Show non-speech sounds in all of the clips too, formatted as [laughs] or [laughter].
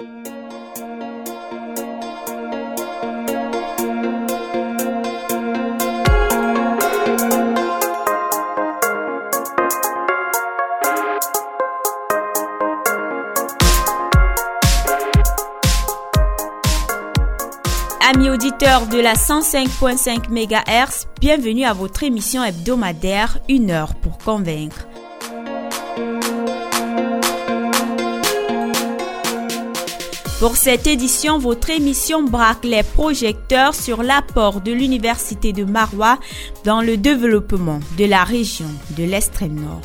Amis auditeurs de la 105.5 MHz, bienvenue à votre émission hebdomadaire Une heure pour convaincre. Pour cette édition, votre émission braque les projecteurs sur l'apport de l'Université de Marois dans le développement de la région de l'extrême nord.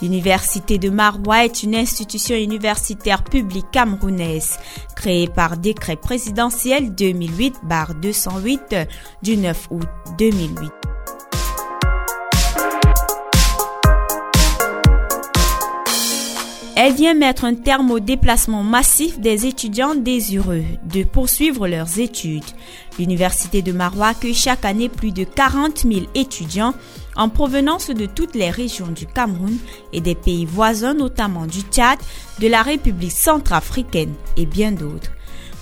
L'Université de Marois est une institution universitaire publique camerounaise créée par décret présidentiel 2008-208 du 9 août 2008. Elle vient mettre un terme au déplacement massif des étudiants désireux de poursuivre leurs études. L'Université de Marois accueille chaque année plus de 40 000 étudiants en provenance de toutes les régions du Cameroun et des pays voisins, notamment du Tchad, de la République centrafricaine et bien d'autres.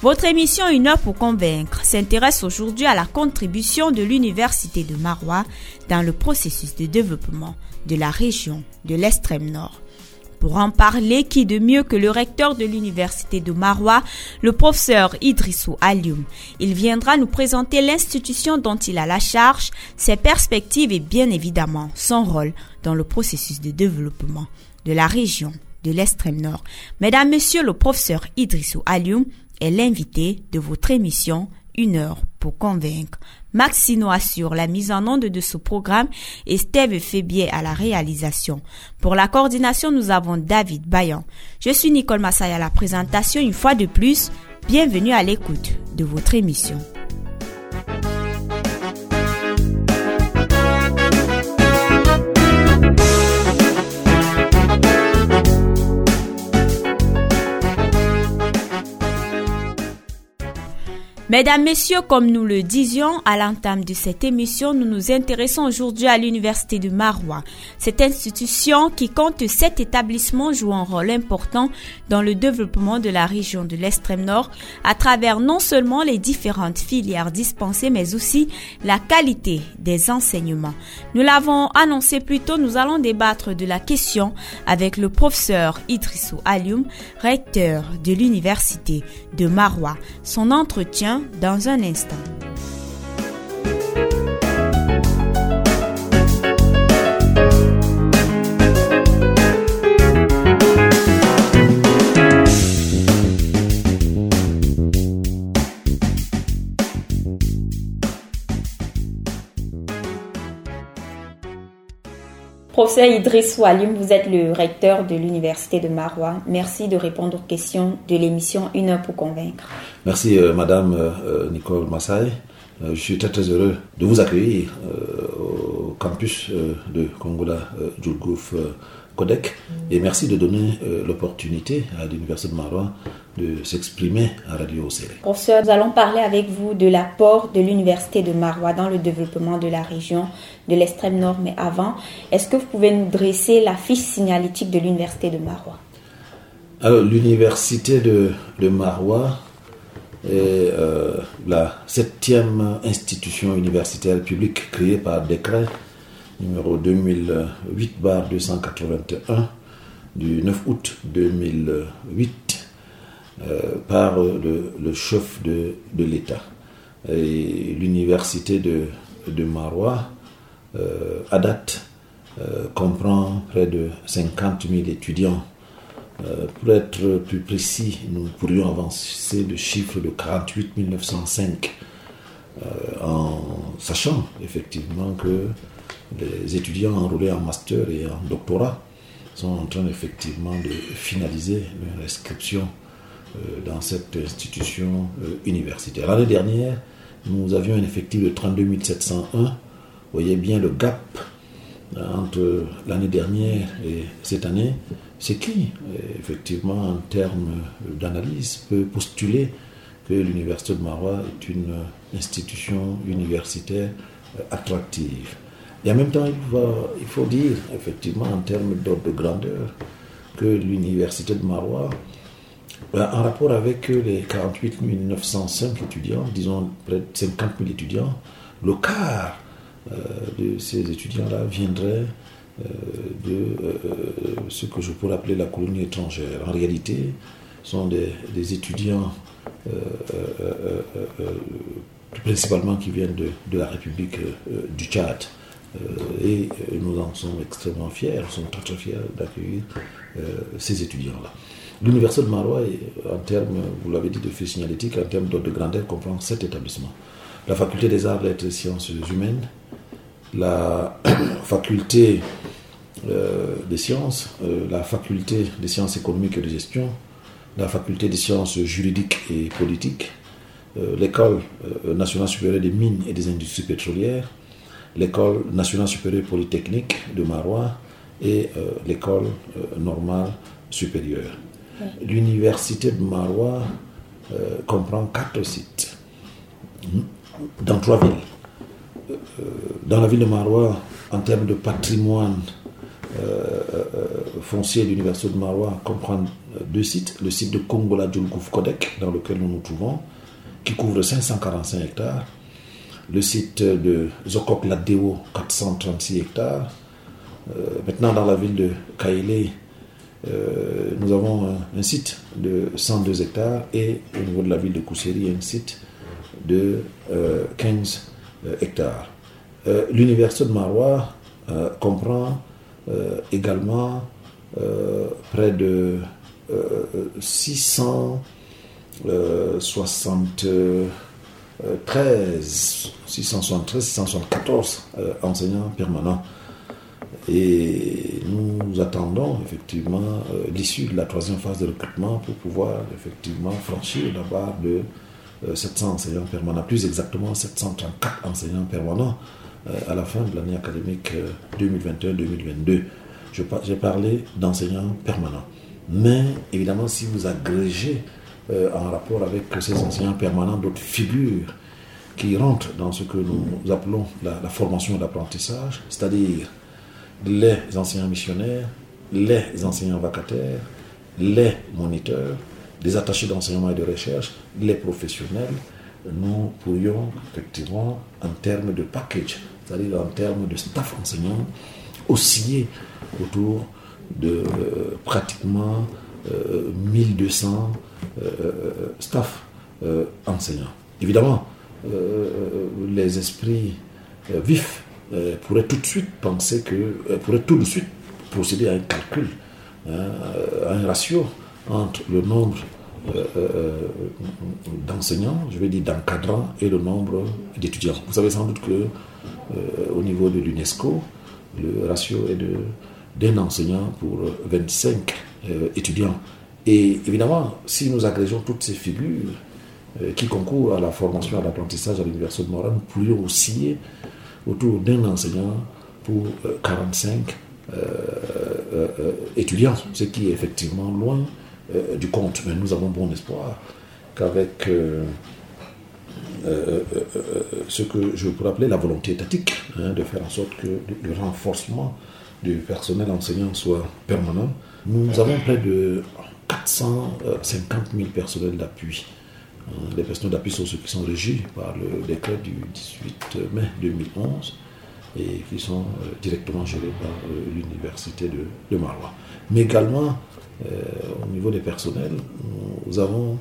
Votre émission Une heure pour convaincre s'intéresse aujourd'hui à la contribution de l'Université de Marois dans le processus de développement de la région de l'extrême nord. Pour en parler, qui de mieux que le recteur de l'université de Marois, le professeur Idrissou Alioum. Il viendra nous présenter l'institution dont il a la charge, ses perspectives et bien évidemment son rôle dans le processus de développement de la région de l'extrême nord. Mesdames, Messieurs, le professeur Idrissou Alioum est l'invité de votre émission Une heure pour convaincre. Maxino assure la mise en onde de ce programme et Steve Fébier à la réalisation. Pour la coordination, nous avons David Bayan. Je suis Nicole Massay à la présentation une fois de plus. Bienvenue à l'écoute de votre émission. Mesdames, Messieurs, comme nous le disions à l'entame de cette émission, nous nous intéressons aujourd'hui à l'Université de Marois. Cette institution qui compte sept établissements joue un rôle important dans le développement de la région de l'extrême nord à travers non seulement les différentes filières dispensées mais aussi la qualité des enseignements. Nous l'avons annoncé plus tôt, nous allons débattre de la question avec le professeur Idrissou Alioum, recteur de l'Université de Marois. Son entretien dans un instant. Professeur Idriss Walim, vous êtes le recteur de l'Université de Marois. Merci de répondre aux questions de l'émission Une heure pour convaincre. Merci euh, Madame euh, Nicole Massay. Euh, je suis très très heureux de vous accueillir au campus de Congola Djulgouf Codec et merci de donner l'opportunité à l'Université de Marois de s'exprimer à Radio Océré. Professeur, nous allons parler avec vous de l'apport de l'Université de Marois dans le développement de la région de l'extrême nord. Mais avant, est-ce que vous pouvez nous dresser la fiche signalétique de l'Université de Marois Alors, l'Université de, de Marois est euh, la septième institution universitaire publique créée par décret numéro 2008-281 du 9 août 2008 euh, par le, chef de, l'État. L'université de, de Marois, euh, à date, comprend près de 50 000 étudiants euh, pour être plus précis, nous pourrions avancer le chiffre de 48 905 euh, en sachant effectivement que les étudiants enrôlés en master et en doctorat sont en train effectivement de finaliser leur inscription euh, dans cette institution universitaire. L'année dernière, nous avions un effectif de 32 701. Vous voyez bien le gap entre l'année dernière et cette année, c'est qui, effectivement, en termes d'analyse, peut postuler que l'Université de Marois est une institution universitaire attractive? Et en même temps, il, faut dire, effectivement, en termes d'ordre de grandeur, que l'université de Marois, euh, en rapport avec les 48 905 étudiants, disons près de 50 000 étudiants, le quart euh, de ces étudiants-là viendrait euh, de ce que je pourrais appeler la colonie étrangère. En réalité, ce sont des, étudiants principalement qui viennent de, de la République du Tchad. et nous en sommes extrêmement fiers, nous sommes très très fiers d'accueillir ces étudiants-là. L'université de Marois, en termes, vous l'avez dit, de fait signalétique, en termes de grandeur, comprend sept établissements. La faculté des arts, lettres et sciences humaines, la [coughs] faculté euh, des sciences, euh, la faculté des sciences économiques et de gestion, la faculté des sciences juridiques et politiques, euh, l'école nationale supérieure des mines et des industries pétrolières, l'école nationale supérieure polytechnique de Marois et l'école normale supérieure. L'université de Marois euh, comprend quatre sites hmm, dans trois villes. Euh, dans la ville de Marois, en termes de patrimoine euh, foncier, l'université de Marois comprend deux sites. Le site de Kongola Djulkouf Kodek, dans lequel nous nous trouvons, qui couvre 545 hectares. Le site de Zokok Ladeo, 436 hectares. maintenant, dans la ville de Kaélé, euh, nous avons un, site de 102 hectares et au niveau de la ville de Kousséri, un site de 15 euh, euh, hectares. L'université de Marois comprend également près de 673, 673, 674 enseignants permanents et nous attendons effectivement euh, l'issue de la troisième phase de recrutement pour pouvoir effectivement franchir la barre de 700 euh, enseignants permanents, plus exactement 734 enseignants permanents euh, à la fin de l'année académique 2021-2022. J'ai parlé d'enseignants permanents. Mais évidemment, si vous agrégez en rapport avec ces enseignants permanents d'autres figures qui rentrent dans ce que nous appelons la, la formation et l'apprentissage, c'est-à-dire les enseignants missionnaires, les enseignants vacataires, les moniteurs, les attachés d'enseignement et de recherche, les professionnels, nous pourrions effectivement, en termes de package, c'est-à-dire en termes de staff enseignant, osciller autour de euh, pratiquement 1200 euh, euh, staff enseignants. Évidemment, les esprits vifs euh, pourrait tout de suite penser que, euh, pourrait tout de suite procéder à un calcul, hein, à un ratio entre le nombre euh, d'enseignants, je vais dire d'encadrants, et le nombre d'étudiants. Vous savez sans doute que au niveau de l'UNESCO, le ratio est d'un enseignant pour 25 étudiants. Et évidemment, si nous agrégeons toutes ces figures qui concourent à la formation, à l'apprentissage à l'Université de Montréal, nous pourrions osciller autour d'un enseignant pour 45 euh, euh, euh, étudiants, ce qui est effectivement loin du compte. Mais nous avons bon espoir qu'avec ce que je pourrais appeler la volonté étatique, hein, de faire en sorte que le renforcement du personnel enseignant soit permanent, nous avons près de 450 000 personnels d'appui les personnels d'appui sont ceux qui sont régis par le décret du 18 mai 2011 et qui sont euh, directement gérés par euh, l'université de, de, Marois. Mais également, au niveau des personnels, nous avons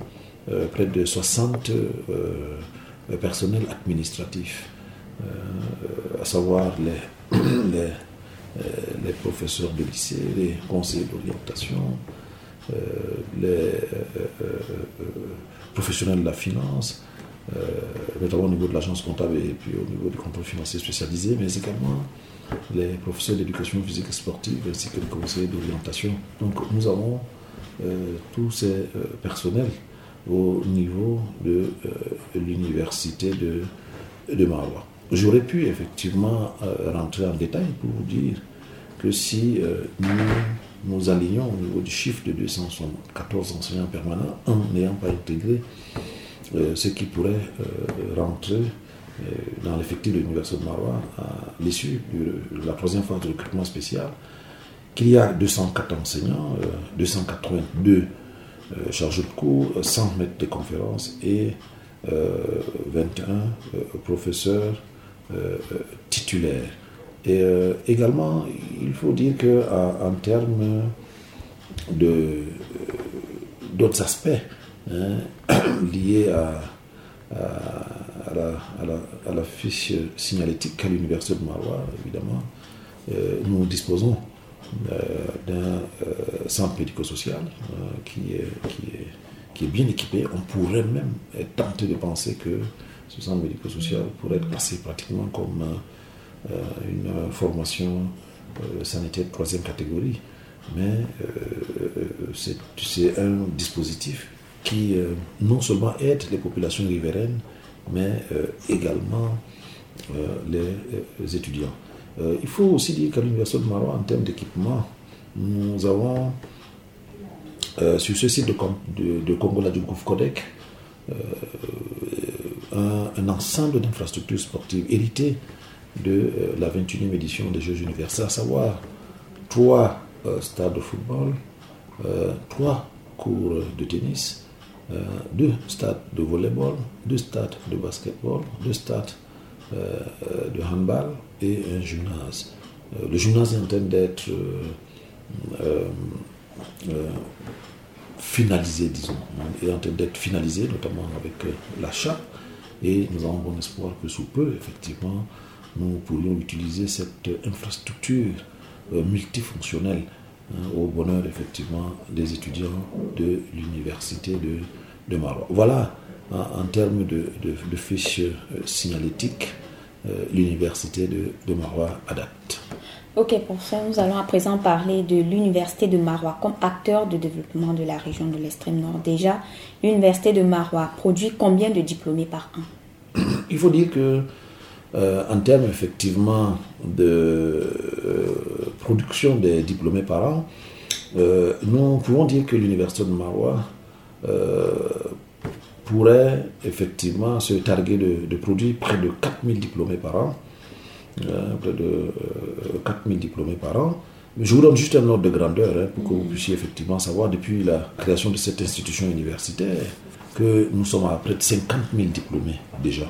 près de 60 personnels administratifs, à savoir les, [coughs] les, les, professeurs de lycée, les conseillers d'orientation, les professionnels de la finance, euh, notamment au niveau de l'agence comptable et puis au niveau du contrôle financier spécialisé, mais également les professeurs d'éducation physique et sportive ainsi que les conseillers d'orientation. Donc nous avons euh, tous ces euh, personnels au niveau de l'université de, de Marois. J'aurais pu effectivement rentrer en détail pour vous dire que si nous nous alignons au niveau du chiffre de 214 enseignants permanents en n'ayant pas intégré euh, ce qui pourrait euh, rentrer dans l'effectif de l'Université de Marois à l'issue de la troisième phase de recrutement spécial qu'il y a 204 enseignants, 282 chargés de cours, 100 maîtres de conférences et 21 professeurs titulaires. Et également, il faut dire qu'en en termes d'autres aspects hein, [coughs] liés à, à, la, fiche signalétique qu'à l'Université de Marois, évidemment, euh, nous disposons euh, d'un euh, centre médico-social qui, est, qui, est, qui, est, bien équipé. On pourrait même tenter de penser que ce centre médico-social pourrait être passé pratiquement comme une formation sanitaire de troisième catégorie mais euh, c'est un dispositif qui euh, non seulement aide les populations riveraines, mais euh, également les, étudiants. il faut aussi dire qu'à l'Université de Marois, en termes d'équipement, nous avons sur ce site de, de, de Congola du Gouffre Codec un, ensemble d'infrastructures sportives héritées de la 21e édition des Jeux universels, à savoir trois euh, stade de football, euh, trois cours de tennis, euh, deux stades de volleyball, deux stades de basketball, deux stades de handball et un gymnase. le gymnase est en train d'être finalisé, disons, est en train d'être finalisé, notamment avec la chape, et nous avons bon espoir que sous peu, effectivement, nous pourrions utiliser cette infrastructure euh, multifonctionnel hein, au bonheur effectivement des étudiants de l'université de, de Marois. Voilà en, termes de, de, fiches euh, signalétiques euh, l'université de, de Marois adapte. Ok, pour ça, nous allons à présent parler de l'Université de Marois comme acteur de développement de la région de l'extrême nord. Déjà, l'Université de Marois produit combien de diplômés par an? Il faut dire que euh, en termes effectivement de euh, production des diplômés par an, euh, nous pouvons dire que l'Université de Marois pourrait effectivement se targuer de, produire près de 4000 diplômés par an. près de 4000 diplômés par an. Je vous donne juste un ordre de grandeur hein, pour que vous puissiez effectivement savoir depuis la création de cette institution universitaire que nous sommes à près de 50 000 diplômés déjà.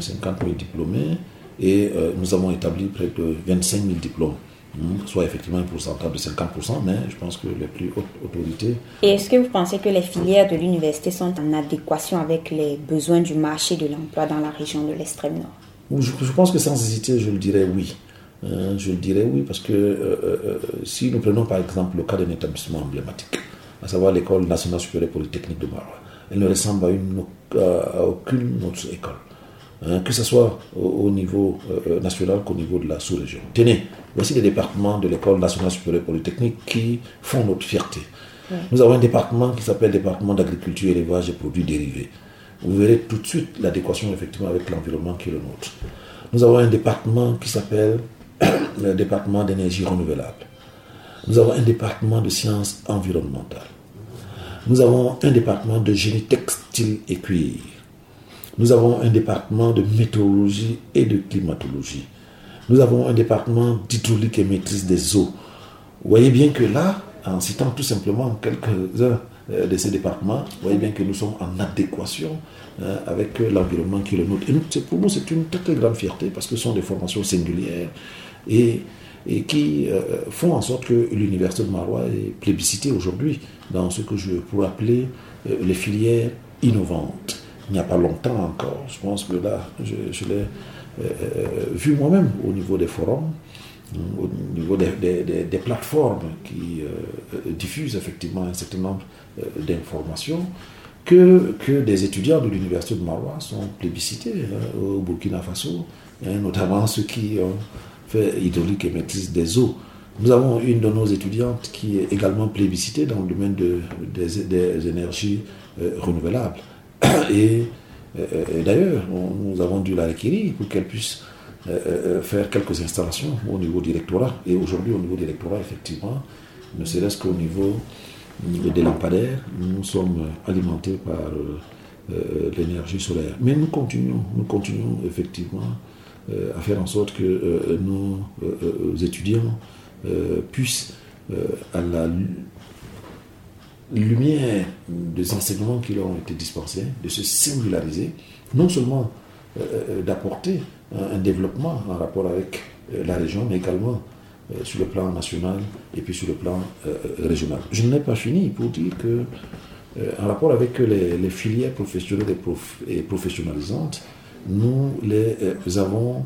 50 000 diplômés et euh, nous avons établi près de 25 000 diplômes hmm, soit effectivement un pourcentage de 50%, mais je pense que les plus hautes autorités... Et est-ce que vous pensez que les filières de l'université sont en adéquation avec les besoins du marché de l'emploi dans la région de l'extrême nord? Je, pense que sans hésiter, je le dirais oui. Euh, je le dirais oui, parce que euh, si nous prenons par exemple le cas d'un établissement emblématique, à savoir l'école nationale supérieure polytechnique de Marois, elle ne ressemble à, une, à aucune autre école. Hein, que ce soit au, niveau euh, national qu'au niveau de la sous-région. Tenez, voici les départements de l'École nationale supérieure polytechnique qui font notre fierté. Nous avons un département qui s'appelle département d'agriculture, élevage et produits dérivés. Vous verrez tout de suite l'adéquation effectivement avec l'environnement qui est le nôtre. Nous avons un département qui s'appelle [coughs] le département d'énergie renouvelable. Nous avons un département de sciences environnementales. Nous avons un département de génie textile et cuir. Nous avons un département de météorologie et de climatologie. Nous avons un département d'hydraulique et maîtrise des eaux. Vous voyez bien que là, en citant tout simplement quelques-uns euh, de ces départements, vous voyez bien que nous sommes en adéquation euh, avec l'environnement qui est le nôtre. Et pour nous, c'est une très, grande fierté parce que ce sont des formations singulières et, et qui euh, font en sorte que l'Université de Marois est plébiscitée aujourd'hui dans ce que je pourrais appeler les filières innovantes il n'y a pas longtemps encore. Je pense que là, je, l'ai euh, vu moi-même au niveau des forums, au niveau des, plateformes qui euh, diffusent effectivement un certain nombre euh, d'informations, que, que des étudiants de l'université de Marois sont plébiscités hein, au Burkina Faso, hein, notamment ceux qui ont fait hydraulique et maîtrise des eaux. Nous avons une de nos étudiantes qui est également plébiscitée dans le domaine de, des, énergies renouvelables. [coughs] Et, d'ailleurs, nous avons dû la requérir pour qu'elle puisse euh, euh, faire quelques installations au niveau du rectorat. Et aujourd'hui, au niveau du rectorat, effectivement, ne serait-ce qu'au niveau des lampadaires, nous sommes alimentés par l'énergie solaire. Mais nous continuons, nous continuons effectivement à faire en sorte que nos étudiants puissent, à la lumière des enseignements qui leur ont été dispensés, de se singulariser, non seulement d'apporter un développement en rapport avec la région, mais également euh, sur le plan national et puis sur le plan euh, régional. Je n'ai pas fini pour dire que, euh, en rapport avec les, filières professionnelles et, professionnalisantes, nous les avons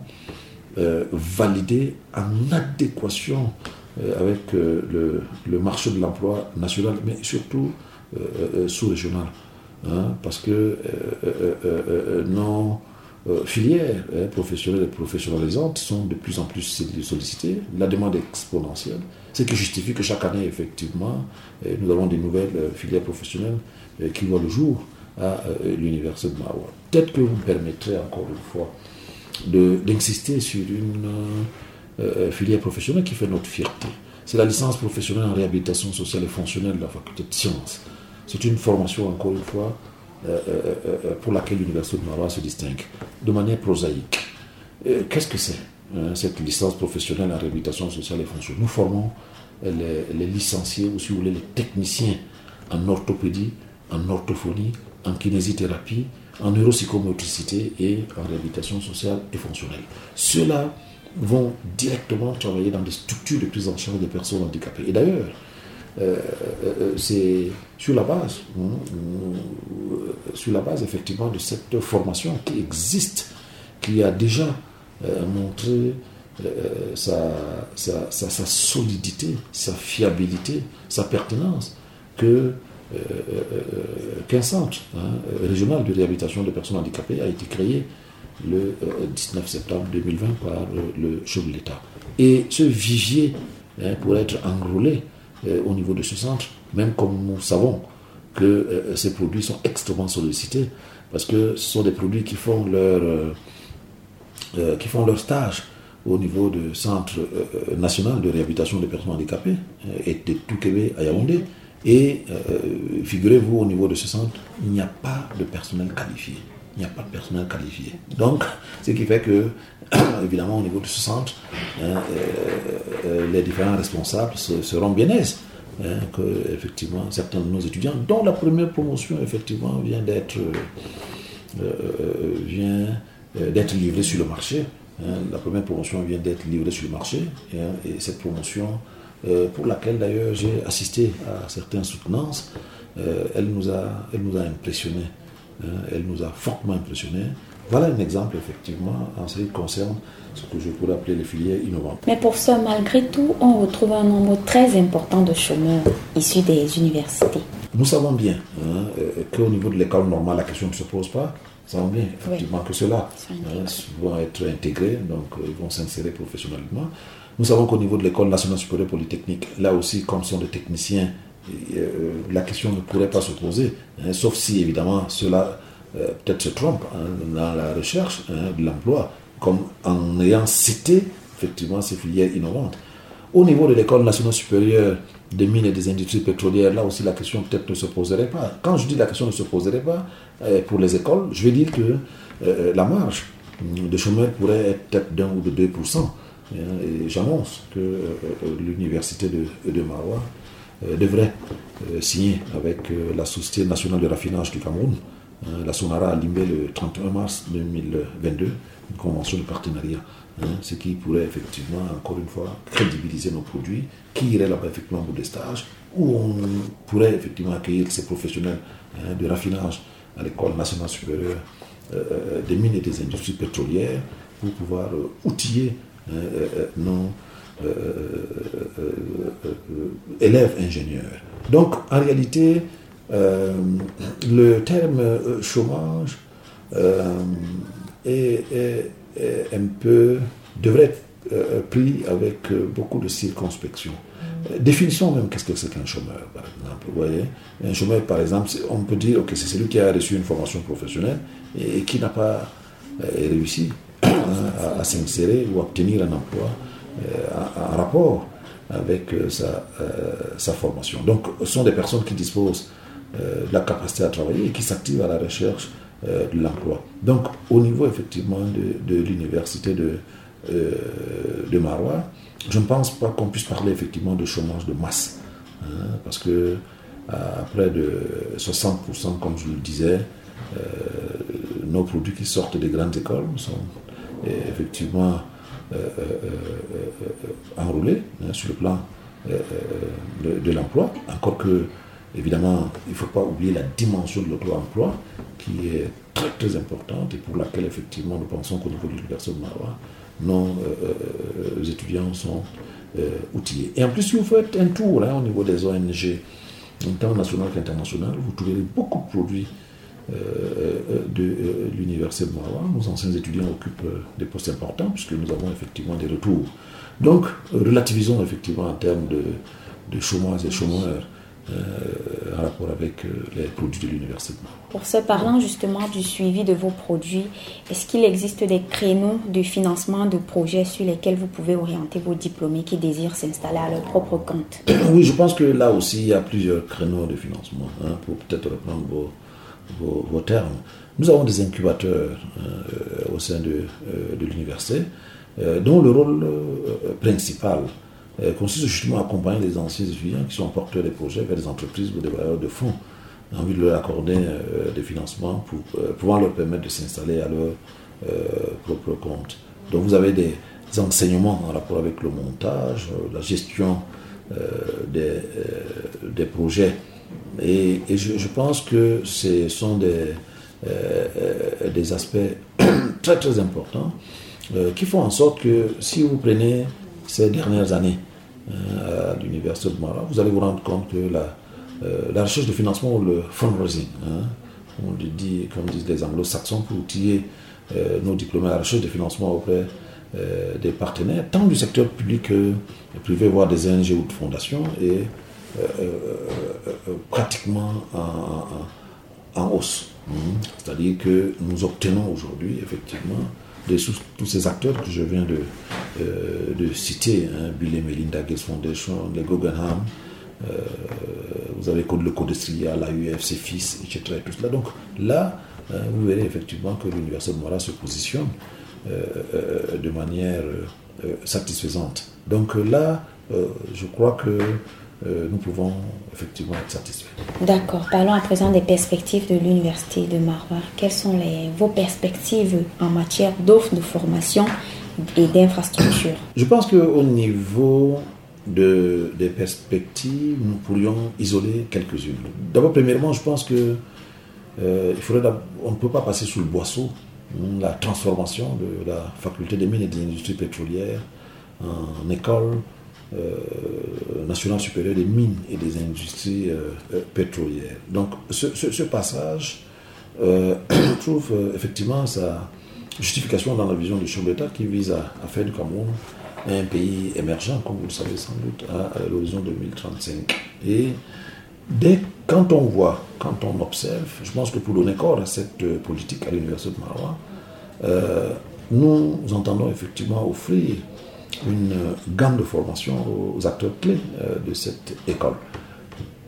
validées en adéquation avec le, marché de l'emploi national, mais surtout sous-régional. Hein, parce que non euh, filières hein, professionnelles et professionnalisantes sont de plus en plus sollicitées. La demande est exponentielle, ce qui justifie que chaque année, effectivement, euh, nous avons des nouvelles euh, filières professionnelles qui voient le jour à l'Université de Maroua. Peut-être que vous me permettrez encore une fois d'insister sur une filière professionnelle qui fait notre fierté. C'est la licence professionnelle en réhabilitation sociale et fonctionnelle de la faculté de sciences. C'est une formation, encore une fois, euh, euh, euh, pour laquelle l'Université de Marois se distingue, de manière prosaïque. Qu'est-ce que c'est hein, cette licence professionnelle en réhabilitation sociale et fonctionnelle? Nous formons les, licenciés, ou si vous voulez, les techniciens en orthopédie, en orthophonie, en kinésithérapie, en neuropsychomotricité et en réhabilitation sociale et fonctionnelle. Ceux-là vont directement travailler dans des structures de prise en charge des personnes handicapées. Et d'ailleurs, euh, euh, euh, c'est sur la base, sur la base effectivement de cette formation qui existe, qui a déjà montré sa, sa, solidité, sa fiabilité, sa pertinence, que qu'un centre hein, régional de réhabilitation des personnes handicapées a été créé le 19 septembre 2020 par le chef de l'État. Et ce vivier hein, pourrait être enrôlé euh, au niveau de ce centre, même comme nous savons que euh, ces produits sont extrêmement sollicités, parce que ce sont des produits qui font leur, euh, qui font leur stage au niveau du Centre national de réhabilitation des personnes handicapées, et de Toukébé à Yaoundé. Et figurez-vous, au niveau de ce centre, il n'y a pas de personnel qualifié. Il n'y a pas de personnel qualifié. Donc, ce qui fait que, [coughs] évidemment, au niveau de ce centre, hein, les différents responsables seront bien aises. Hein, que effectivement certains de nos étudiants, dont la première promotion effectivement vient d'être euh, euh, euh, livrée sur le marché. Hein. la première promotion vient d'être livrée sur le marché et cette promotion pour laquelle d'ailleurs j'ai assisté à certaines soutenances, elle nous a elle nous a impressionné, elle nous a fortement impressionné. Voilà un exemple effectivement en ce qui concerne ce que je pourrais appeler les filières innovantes. Mais pour ça, malgré tout, on retrouve un nombre très important de chômeurs issus des universités. Nous savons bien hein, euh, qu'au niveau de l'école normale, la question ne se pose pas. Nous savons bien effectivement que ceux-là hein, vont être intégrés, donc euh, ils vont s'insérer professionnellement. Nous savons qu'au niveau de l'école nationale supérieure polytechnique, là aussi, comme sont des techniciens, la question ne pourrait pas se poser, hein, sauf si évidemment cela peut-être se trompe dans la recherche de l'emploi comme en ayant cité effectivement ces filières innovantes. Au niveau de l'école nationale supérieure des mines et des industries pétrolières, là aussi la question peut-être ne se poserait pas. Quand je dis la question ne se poserait pas, euh, pour les écoles, je vais dire que euh, la marge de chômeurs pourrait être peut-être d'un ou de 2%. Hein, et j'annonce que euh, l'université de, de Marois devrait signer avec la Société nationale de raffinage du Cameroun, hein, la Sonara à Limbé le 31 mars 2022, une convention de partenariat, hein, ce qui pourrait effectivement, encore une fois, crédibiliser nos produits, qui irait là-bas effectivement pour des stages, où on pourrait effectivement accueillir ces professionnels hein, de raffinage à l'école nationale supérieure euh, euh, des mines et des industries pétrolières pour pouvoir euh, outiller nos élèves ingénieurs. Donc, en réalité, le terme chômage et, un peu, devrait être euh, pris avec euh, beaucoup de circonspection. Euh, définissons même qu'est-ce que c'est qu'un chômeur, par exemple. Vous voyez un chômeur, par exemple, on peut dire, ok, c'est celui qui a reçu une formation professionnelle et, qui n'a pas réussi à, s'insérer ou à obtenir un emploi en rapport avec sa, sa, formation. Donc, ce sont des personnes qui disposent la capacité à travailler et qui s'activent à la recherche de l'emploi. Donc, au niveau effectivement de, l'université de, de Marois, je ne pense pas qu'on puisse parler effectivement de chômage de masse. Hein, parce que à près de 60%, comme je le disais, nos produits qui sortent des grandes écoles sont effectivement euh, euh, euh, enrôlés hein, sur le plan de, l'emploi. Encore que, évidemment, il ne faut pas oublier la dimension de l'auto-emploi qui est très très importante et pour laquelle, effectivement, nous pensons qu'au niveau de l'Université de Marois, nos étudiants sont outillés. Et en plus, si vous faites un tour hein, au niveau des ONG, tant nationales qu'internationales, vous trouverez beaucoup de produits de euh, l'université de Marois. Nos anciens étudiants occupent euh, des postes importants puisque nous avons effectivement des retours. Donc, relativisons effectivement en termes de, de chômage et chômeurs en rapport avec les produits de l'université. Pour ce parlant justement du suivi de vos produits, est-ce qu'il existe des créneaux de financement de projets sur lesquels vous pouvez orienter vos diplômés qui désirent s'installer à leur propre compte? [coughs] Oui, je pense que là aussi, il y a plusieurs créneaux de financement hein, pour peut-être reprendre vos, vos, termes. Nous avons des incubateurs euh, au sein de, euh, de l'université euh, dont le rôle principal consiste justement à accompagner les anciens étudiants qui sont porteurs des projets vers des entreprises ou des bailleurs de fonds en vue de leur accorder des financements pour pouvoir leur permettre de s'installer à leur propre compte. Donc vous avez des enseignements en rapport avec le montage, la gestion des, des projets. Et, je, pense que ce sont des, euh, euh, des aspects [coughs] très très importants euh, qui font en sorte que si vous prenez ces dernières années à l'Université de Mara, vous allez vous rendre compte que la, recherche de financement ou le fundraising, hein, on dit, comme disent les anglo-saxons, pour outiller nos diplômés à la recherche de financement auprès des partenaires, tant du secteur public que privé, voire des ONG ou de fondations, et euh, euh, euh, pratiquement en, hausse. Mhm. C'est-à-dire que nous obtenons aujourd'hui, effectivement, de tous ces acteurs que je viens de, de citer, hein, Bill et Melinda Gates Foundation, les Guggenheim, vous avez le Codestria, la UFC, FIS, etc. Donc là, vous verrez effectivement que l'Université de Mora se positionne de manière satisfaisante. Donc là, je crois que euh, nous pouvons effectivement être satisfaits. D'accord. Parlons à présent des perspectives de l'Université de Marois. Quelles sont les, vos perspectives en matière d'offres de formation et d'infrastructures? [coughs] Je pense qu'au niveau de, des perspectives, nous pourrions isoler quelques-unes. D'abord, premièrement, je pense que euh, il faudrait on ne peut pas passer sous le boisseau la transformation de la faculté des mines et des industries pétrolières en école euh, national supérieur des mines et des industries euh, euh, pétrolières. Donc ce, passage [clears throat] trouve effectivement sa justification dans la vision du chef d'État qui vise à, faire du Cameroun un pays émergent, comme vous le savez sans doute, à, l'horizon 2035. Et dès quand on voit, quand on observe, je pense que pour donner corps à cette politique à l'Université de Marois, nous entendons effectivement offrir une gamme de formation aux acteurs clés euh, de cette école.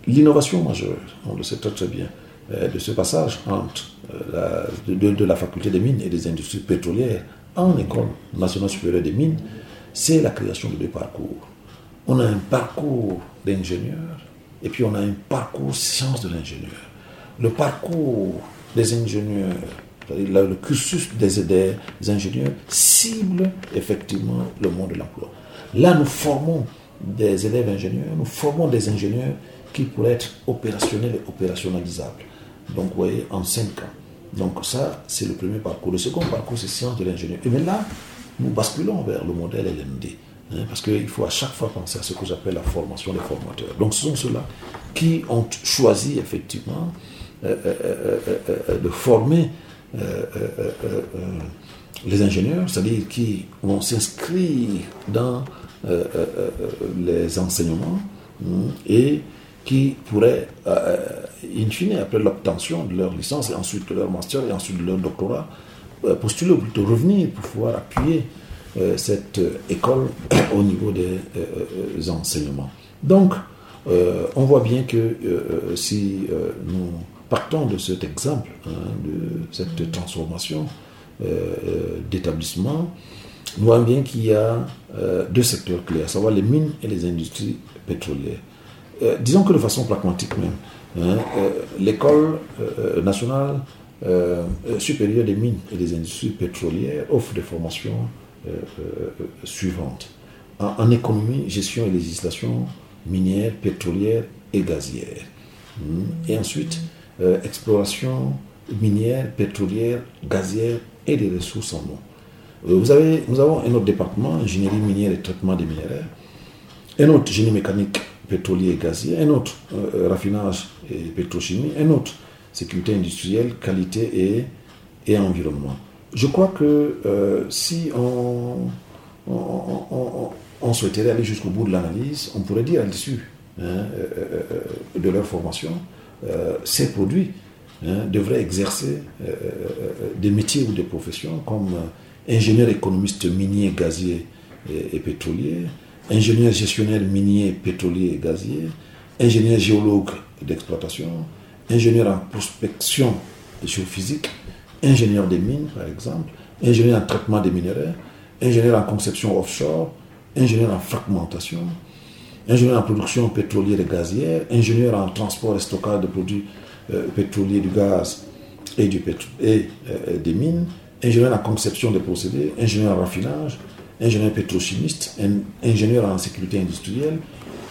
L'innovation majeure, on le sait très très bien, euh, de ce passage entre euh, la, de, la faculté des mines et des industries pétrolières en école nationale supérieure des mines, c'est la création de deux parcours. On a un parcours d'ingénieur et puis on a un parcours sciences de l'ingénieur. Le parcours des ingénieurs le cursus des, des, ingénieurs cible effectivement le monde de l'emploi. Là, nous formons des élèves ingénieurs, nous formons des ingénieurs qui pourraient être opérationnels et opérationnalisables. Donc, vous voyez, en 5 ans. Donc, ça, c'est le premier parcours. Le second parcours, c'est sciences de l'ingénieur. Et maintenant, là, nous basculons vers le modèle LMD. Hein, parce qu'il faut à chaque fois penser à ce que j'appelle la formation des formateurs. Donc, ce sont ceux-là qui ont choisi effectivement euh, euh, euh, de former euh, euh, euh, les ingénieurs, c'est-à-dire qui vont s'inscrire dans les enseignements hein, et qui pourraient, in fine, après l'obtention de leur licence et ensuite de leur master et ensuite de leur doctorat, postuler ou plutôt revenir pour pouvoir appuyer cette école [coughs] au niveau des enseignements. Donc, on voit bien que si nous partons de cet exemple, hein, de cette transformation d'établissement, nous voyons bien qu'il y a deux secteurs clés, à savoir les mines et les industries pétrolières. disons que de façon pragmatique même, hein, l'école nationale supérieure des mines et des industries pétrolières offre des formations euh, euh, suivantes. En, économie, gestion et législation minière, pétrolière et gazière. Hmm. Et ensuite, euh, exploration minière, pétrolière, gazière et des ressources en eau. Vous avez, nous avons un autre département, ingénierie minière et traitement des minéraux, un autre génie mécanique, pétrolier et gazier, un autre raffinage et pétrochimie, un autre sécurité industrielle, qualité et, et environnement je crois que euh, si on, on, souhaitait aller jusqu'au bout de l'analyse, on pourrait dire à l'issue hein, euh, euh, de leur formation, ces produits hein, devraient exercer des métiers ou des professions comme ingénieur économiste minier, gazier et, et pétrolier, ingénieur gestionnaire minier, pétrolier et gazier, ingénieur géologue d'exploitation, ingénieur en prospection géophysique, ingénieur des mines, par exemple, ingénieur en traitement des minéraux, ingénieur en conception offshore, ingénieur en fragmentation, ingénieur en production pétrolière et gazière, ingénieur en transport et stockage de produits euh, pétroliers, du gaz et, du et euh, des mines, ingénieur en conception des procédés, ingénieur en raffinage, ingénieur pétrochimiste, ingénieur en sécurité industrielle,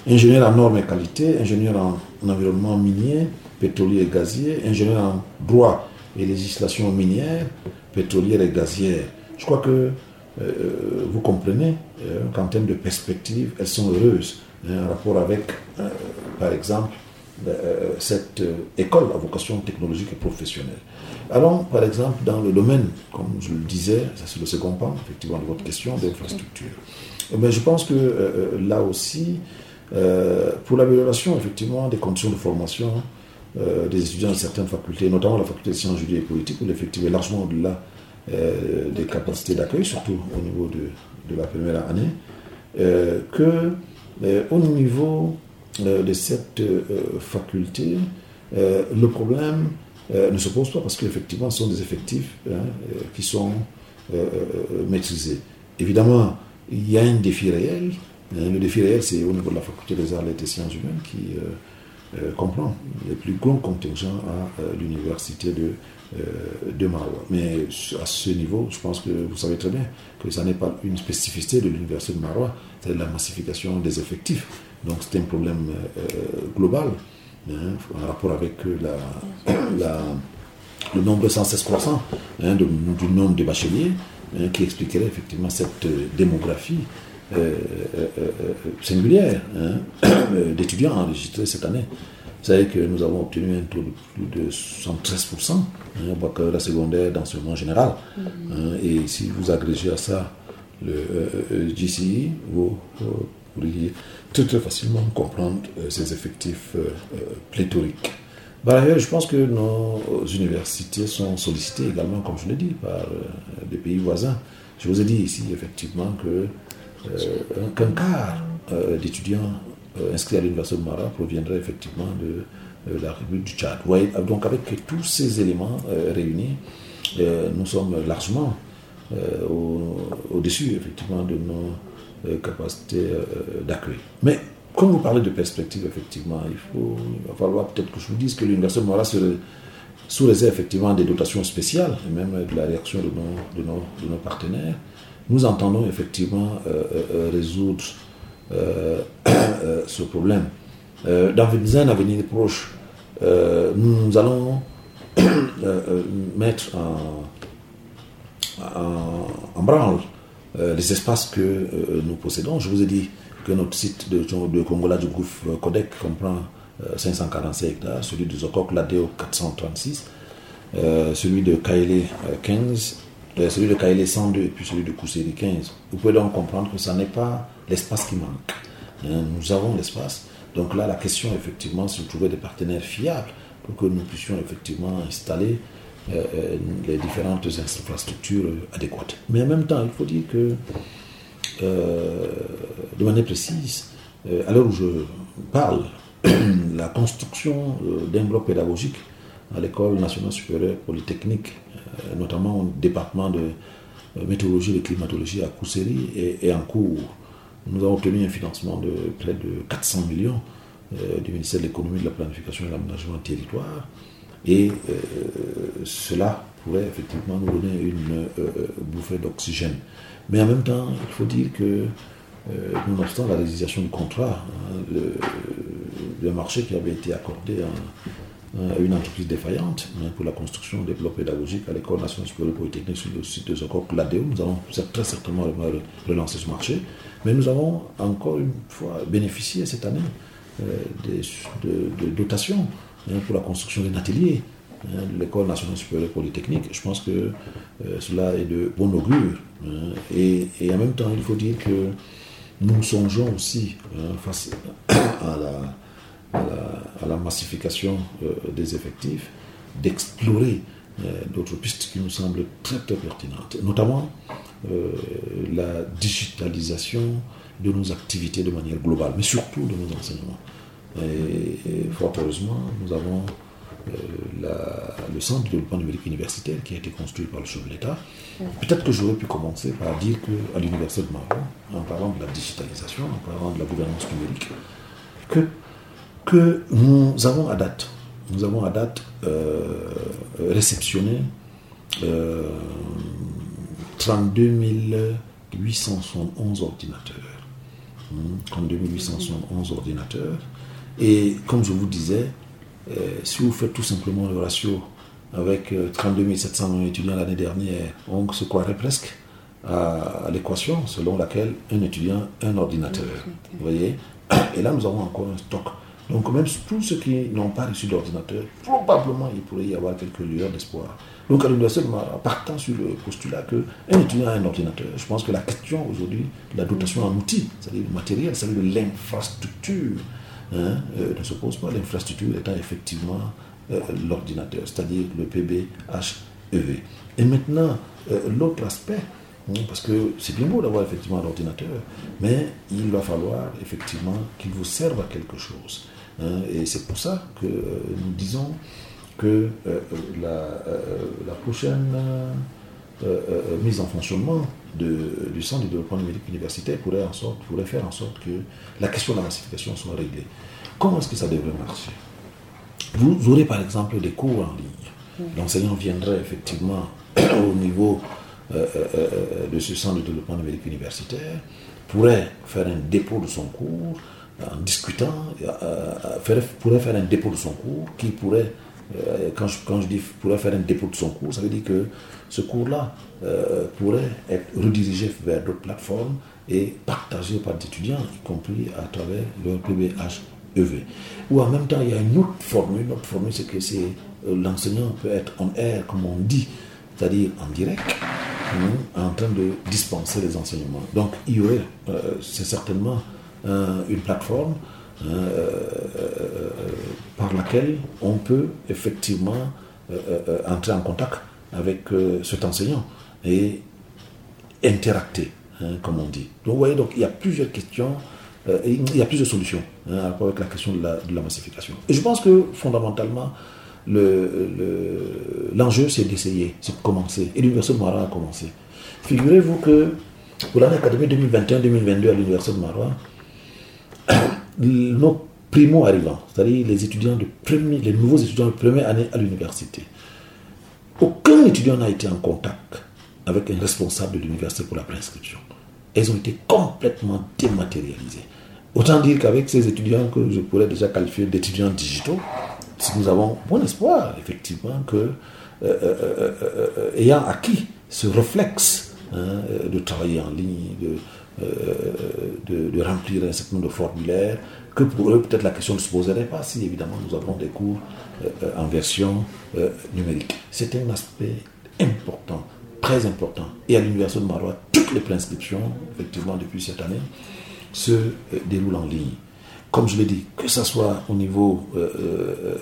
ingénieur en normes et qualité, ingénieur en environnement minier, pétrolier et gazier, ingénieur en droit et législation minière, pétrolière et gazière. Je crois que euh, vous comprenez euh, qu'en termes de perspective, elles sont heureuses hein, en rapport avec, euh, par exemple, cette école à vocation technologique et professionnelle. Allons, par exemple, dans le domaine, comme je le disais, ça c'est le second point, effectivement, de votre question, d'infrastructure. Mais je pense que là aussi, pour l'amélioration, effectivement, des conditions de formation, euh, des étudiants de certaines facultés, notamment la faculté de sciences juridiques et politiques, où l'effectif est largement au-delà euh, des capacités d'accueil, surtout au niveau de, la première année, euh, que au niveau de cette faculté, le problème ne se pose pas parce qu'effectivement, ce sont des effectifs hein, qui sont maîtrisés. Évidemment, il y a un défi réel. Hein, le défi réel, c'est au niveau de la faculté des arts et des sciences humaines qui euh, comprend les plus grands contingents à euh, l'université de, euh, de. Mais à ce niveau, je pense que vous savez très bien que ça n'est pas une spécificité de l'université de Maroua, c'est la massification des effectifs. Donc c'est un problème global hein, en rapport avec le nombre sans cesse croissant hein, du nombre de bacheliers hein, qui expliquerait effectivement cette démographie euh, euh, euh, singulière hein, [coughs] d'étudiants enregistrés cette année. Vous savez que nous avons obtenu un taux de plus de 73% hein, au baccalauréat secondaire d'enseignement général. Mm-hmm. Hein, et si vous agrégez à ça le GCI, vous, pourriez très, très facilement comprendre ces effectifs pléthoriques. Par ailleurs, je pense que nos universités sont sollicitées également, comme je l'ai dit, par des pays voisins. Je vous ai dit ici, effectivement, que euh, qu'un quart euh, d'étudiants euh, inscrits à l'Université de Mara proviendrait effectivement de la République du Tchad. donc avec tous ces éléments réunis, nous sommes largement au-dessus effectivement de nos capacités d'accueil. Mais comme vous parlez de perspective, effectivement, il, faut, va falloir peut-être que je vous dise que l'Université de serait sous réserve effectivement des dotations spéciales, et même de la réaction de nos partenaires, nous entendons effectivement euh, euh, résoudre [coughs] euh, ce problème. dans un avenir proche, nous allons [coughs] mettre en, branle les espaces que nous possédons. Je vous ai dit que notre site de, Congola du gouffre Codec comprend 545 hectares, celui de Zokok Ladeo 436, celui de Kaele 15 euh, celui de Kaélé 102 et puis celui de Kousséri 15. Vous pouvez donc comprendre que ce n'est pas l'espace qui manque. Hein, nous avons l'espace. Donc là, la question, effectivement, c'est de trouver des partenaires fiables pour que nous puissions effectivement installer euh, euh, les différentes infrastructures adéquates. Mais en même temps, il faut dire que, de manière précise, à l'heure où je parle, [clears throat] la construction d'un bloc pédagogique à l'école nationale supérieure polytechnique, notamment au département de météorologie et climatologie à Kousséry, est, en cours. Nous avons obtenu un financement de près de 400 millions du ministère de l'économie, de la planification et de l'aménagement territoire. Et cela pourrait effectivement nous donner une bouffée d'oxygène. Mais en même temps, il faut dire que, euh, nonobstant la résiliation du contrat, hein, le, marché qui avait été accordé à, une entreprise défaillante hein, pour la construction des blocs pédagogiques à l'École nationale supérieure polytechnique sur le site de Zokok, l'ADEO, nous allons très certainement relancer ce marché. Mais nous avons encore une fois bénéficié cette année euh, de, dotations hein, pour la construction d'un atelier Hein, l'école nationale supérieure polytechnique. Je pense que euh, cela est de bon augure. Et, en même temps, il faut dire que nous songeons aussi, face [coughs] à la, à la, massification euh, des effectifs, d'explorer euh, d'autres pistes qui nous semblent très pertinentes, notamment la digitalisation de nos activités de manière globale, mais surtout de nos enseignements. et fort heureusement, nous avons euh, le centre de développement numérique universitaire qui a été construit par le chef de l'État. Peut-être que j'aurais pu commencer par dire qu'à l'université de Maroc, en parlant de la digitalisation, en parlant de la gouvernance numérique, que, que nous avons à date, nous avons à date euh, réceptionné euh, 32 871 ordinateurs. 32 hmm, 871 ordinateurs. Et comme je vous disais, euh, si vous faites tout simplement le ratio avec 32 euh, 700 étudiants l'année dernière, on se croirait presque à, l'équation selon laquelle un étudiant, un ordinateur. Vous voyez? Et là, nous avons encore un stock. Donc, même tous ceux qui n'ont pas reçu d'ordinateur, probablement il pourrait y avoir quelques lueurs d'espoir. Donc, à l'université, partant sur le postulat qu'un étudiant a un ordinateur, je pense que la question aujourd'hui la dotation en outils, c'est-à-dire le matériel, c'est-à-dire l'infrastructure, hein, euh, ne se pose pas, l'infrastructure étant effectivement euh, l'ordinateur, c'est-à-dire le PBHEV. Et maintenant, euh, l'autre aspect, hein, parce que c'est bien beau d'avoir effectivement un ordinateur, mais il va falloir effectivement qu'il vous serve à quelque chose. Hein. et c'est pour ça que nous disons que la, la, prochaine mise en fonctionnement du centre de développement numérique universitaire pourrait, en sorte, pourrait faire en sorte que la question de la massification soit réglée. Comment est-ce que ça devrait marcher? Vous aurez par exemple des cours en ligne. L'enseignant viendrait effectivement [clears throat] au niveau euh, euh, euh, de ce centre de développement numérique universitaire, pourrait faire un dépôt de son cours, en discutant, pourrait faire un dépôt de son cours qui pourrait quand je, quand je, dis pourrait faire un dépôt de son cours, ça veut dire que ce cours-là pourrait être redirigé vers d'autres plateformes et partagé par des étudiants, y compris à travers leur PBH EV. Ou en même temps, il y a une autre formule. Une autre formule, c'est que euh, l'enseignant peut être en air, comme on dit, c'est-à-dire en direct, en train de dispenser les enseignements. Donc, il y aurait, euh, c'est certainement euh, une plateforme par laquelle on peut effectivement entrer en contact avec cet enseignant et interacter, hein, comme on dit. Donc, vous voyez, donc, il y a plusieurs questions euh, il y a plusieurs solutions hein, avec la question de la, massification. Et je pense que fondamentalement, l'enjeu c'est d'essayer, c'est de commencer. Et l'Université de Marois a commencé. Figurez-vous que pour l'année académique 2021-2022 à l'Université de Marois, nos primo-arrivants, c'est-à-dire les étudiants de premier, les nouveaux étudiants de première année à l'université, aucun étudiant n'a été en contact avec un responsable de l'université pour la préinscription. Elles ont été complètement dématérialisées. Autant dire qu'avec ces étudiants que je pourrais déjà qualifier d'étudiants digitaux, nous avons bon espoir, effectivement, que, euh, euh, euh, ayant acquis ce réflexe hein, de travailler en ligne, de, de, remplir un certain nombre de formulaires, que pour eux, peut-être la question ne se poserait pas si, évidemment, nous avons des cours en version numérique. C'est un aspect important, très important. Et à l'Université de Marois, toutes les préinscriptions, effectivement, depuis cette année, se euh, déroule en ligne. Comme je l'ai dit, que ce soit au niveau euh,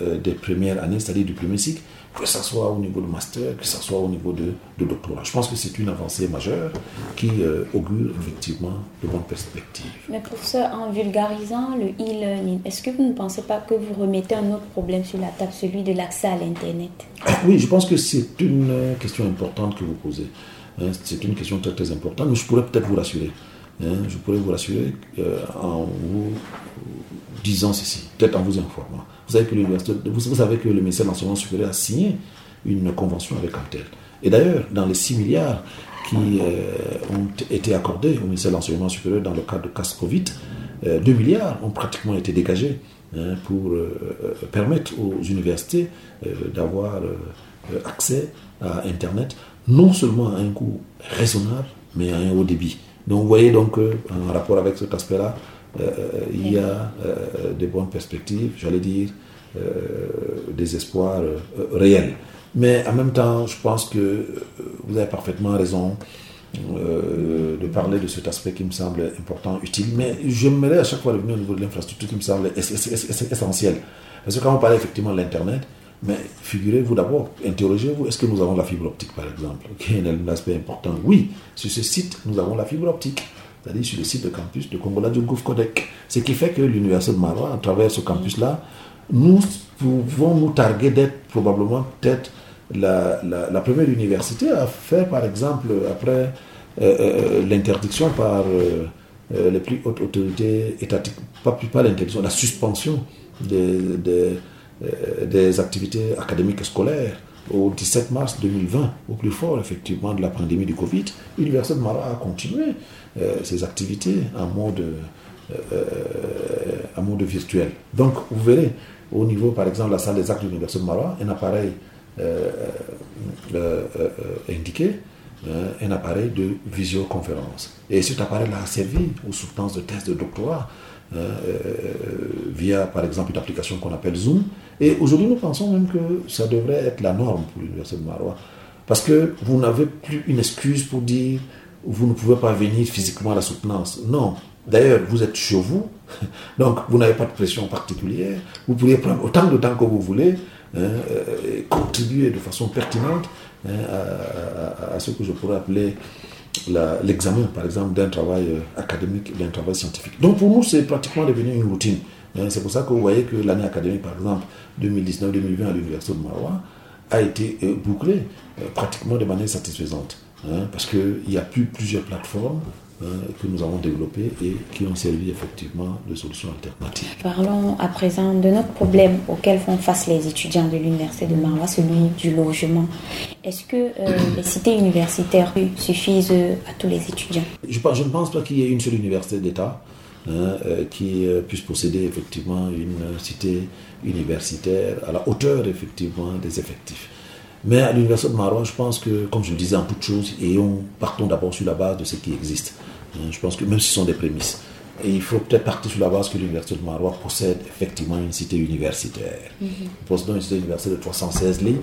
euh, des premières années, c'est-à-dire du premier cycle, que ce soit au niveau de master, que ce soit au niveau de, doctorat. Je pense que c'est une avancée majeure qui euh, augure effectivement de bonnes perspectives. Mais pour ça, en vulgarisant le e-learning, est-ce que vous ne pensez pas que vous remettez un autre problème sur la table, celui de l'accès à l'Internet? Oui, je pense que c'est une question importante que vous posez. Hein. c'est une question très très importante, mais je pourrais peut-être vous rassurer. Hein. je pourrais vous rassurer euh, en vous disant ceci, peut-être en vous informant. Vous savez que vous, savez que le ministère de l'enseignement supérieur a signé une convention avec Altel. Et d'ailleurs, dans les 6 milliards qui euh, ont été accordés au ministère de l'enseignement supérieur dans le cadre de CAS Covid, 2 euh, milliards ont pratiquement été dégagés hein, pour euh, permettre aux universités d'avoir accès à Internet, non seulement à un coût raisonnable, mais à un haut débit. Donc vous voyez donc en rapport avec cet aspect-là, euh, il y a euh, des bonnes perspectives, j'allais dire, euh, des espoirs réels. Mais en même temps, je pense que vous avez parfaitement raison de parler de cet aspect qui me semble important, utile. Mais j'aimerais à chaque fois revenir au niveau de l'infrastructure qui me semble essentiel. Parce que quand on parle effectivement de l'Internet, mais figurez-vous d'abord, interrogez-vous, est-ce que nous avons la fibre optique par exemple Qui est un aspect important? Oui, sur ce site, nous avons la fibre optique c'est-à-dire sur le site de campus de Congola du Gouffre Codec. Ce qui fait que l'Université de Marois, à travers ce campus-là, nous pouvons nous targuer d'être probablement peut-être la, la, première université à faire, par exemple, après euh, euh, l'interdiction par euh, les plus hautes autorités étatiques, pas, pas l'interdiction, la suspension des, des activités académiques scolaires au 17 mars 2020, au plus fort effectivement de la pandémie du Covid, l'Université de Marois a continué euh, ses activités en mode, euh, euh, en mode virtuel. Donc vous verrez au niveau par exemple de la salle des actes de l'Université de Marois, un appareil indiqué, un appareil de visioconférence. Et cet appareil a servi aux soutenances de thèse de doctorat via par exemple une application qu'on appelle Zoom. Et aujourd'hui, nous pensons même que ça devrait être la norme pour l'Université de Marois. Parce que vous n'avez plus une excuse pour dire vous ne pouvez pas venir physiquement à la soutenance. Non. D'ailleurs, vous êtes chez vous, [laughs] donc vous n'avez pas de pression particulière. Vous pourriez prendre autant de temps que vous voulez, hein, euh, contribuer de façon pertinente hein, à, ce que je pourrais appeler l'examen, par exemple, d'un travail euh, académique, d'un travail scientifique. Donc pour nous, c'est pratiquement devenu une routine. Hein. c'est pour ça que vous voyez que l'année académique, par exemple, 2019-2020 à l'Université de Marois, a été euh, bouclée pratiquement de manière satisfaisante. Hein, parce qu'il y a plus plusieurs plateformes hein, que nous avons développées et qui ont servi effectivement de solutions alternatives. Parlons à présent de notre problème auquel font face les étudiants de l'université de Marois, celui du logement. Est-ce que euh, [coughs] les cités universitaires suffisent à tous les étudiants? Je, je, ne pense pas qu'il y ait une seule université d'État hein, euh, qui euh, puisse posséder effectivement une cité universitaire à la hauteur effectivement des effectifs. Mais à l'Université de Marois, je pense que, comme je le disais en toute chose, et on, partons d'abord sur la base de ce qui existe. Hein, je pense que même si ce sont des prémices, et il faut peut-être partir sur la base que l'Université de Marois possède effectivement une cité universitaire. Mm -hmm. Nous une cité universitaire de 316 lits.